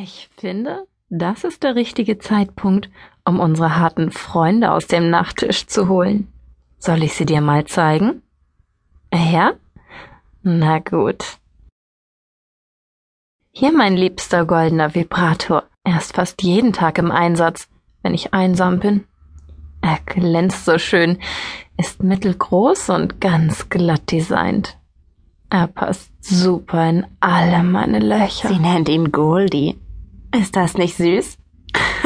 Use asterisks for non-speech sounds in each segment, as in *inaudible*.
Ich finde, das ist der richtige Zeitpunkt, um unsere harten Freunde aus dem Nachttisch zu holen. Soll ich sie dir mal zeigen? Ja? Na gut. Hier mein liebster goldener Vibrator. Er ist fast jeden Tag im Einsatz, wenn ich einsam bin. Er glänzt so schön, ist mittelgroß und ganz glatt designt. Er passt super in alle meine Löcher. Sie nennt ihn Goldie. Ist das nicht süß?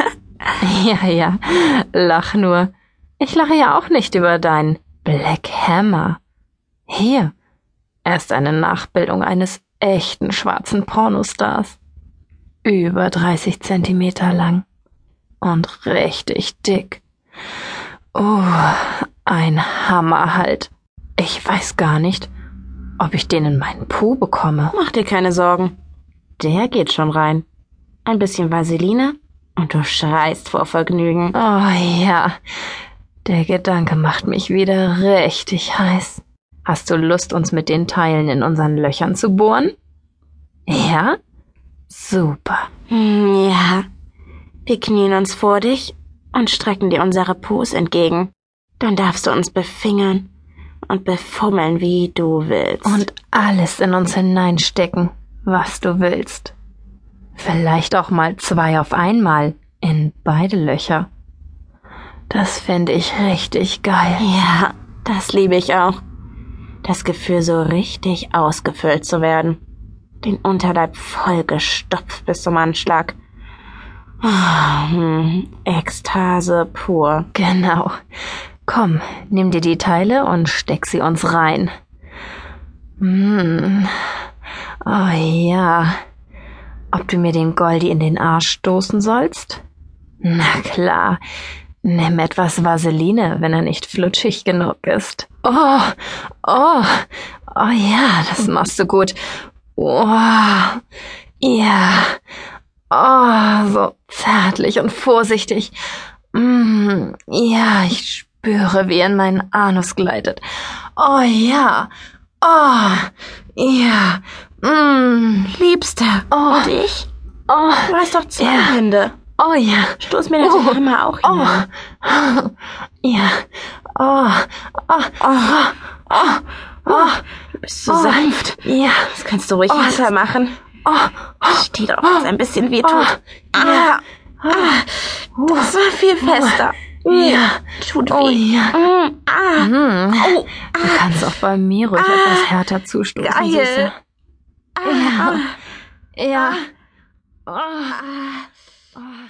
*laughs* ja, ja, lach nur. Ich lache ja auch nicht über deinen Black Hammer. Hier, er ist eine Nachbildung eines echten schwarzen Pornostars. Über 30 Zentimeter lang und richtig dick. Oh, ein Hammer halt. Ich weiß gar nicht, ob ich den in meinen Po bekomme. Mach dir keine Sorgen. Der geht schon rein. Ein bisschen Vaseline und du schreist vor Vergnügen. Oh ja, der Gedanke macht mich wieder richtig heiß. Hast du Lust, uns mit den Teilen in unseren Löchern zu bohren? Ja? Super. Hm, ja. Wir knien uns vor dich und strecken dir unsere Pos entgegen. Dann darfst du uns befingern und befummeln, wie du willst. Und alles in uns hineinstecken, was du willst. Vielleicht auch mal zwei auf einmal in beide Löcher. Das fände ich richtig geil. Ja, das liebe ich auch. Das Gefühl, so richtig ausgefüllt zu werden. Den Unterleib vollgestopft bis zum Anschlag. Oh, hm, Ekstase pur. Genau. Komm, nimm dir die Teile und steck sie uns rein. Hm. Oh ja. Ob du mir den Goldi in den Arsch stoßen sollst? Na klar. Nimm etwas Vaseline, wenn er nicht flutschig genug ist. Oh, oh, oh ja, das machst du gut. Oh, ja. Oh, so zärtlich und vorsichtig. Mm, ja, ich spüre, wie er in meinen Anus gleitet. Oh ja. Oh, ja. Mm. Liebster. Oh. Und ich? Oh. Du hast doch zwei ja. Hände. Oh ja. Stoß mir das oh. immer auch hinein. Oh. Ja. Oh. Oh. Oh. Oh. Oh. Du bist so oh. sanft. Ja. Das kannst du ruhig oh. weitermachen. Oh. Steht auch, dass ein bisschen weh tut. Oh. Ja. Ah. Das war viel fester. Ja. Tut weh. Oh ja. Mm. Ah. Mm. Oh. Du kannst auch bei mir ruhig Ah. etwas härter zustoßen. Geil. Süße. 哎呀哎呀啊啊啊。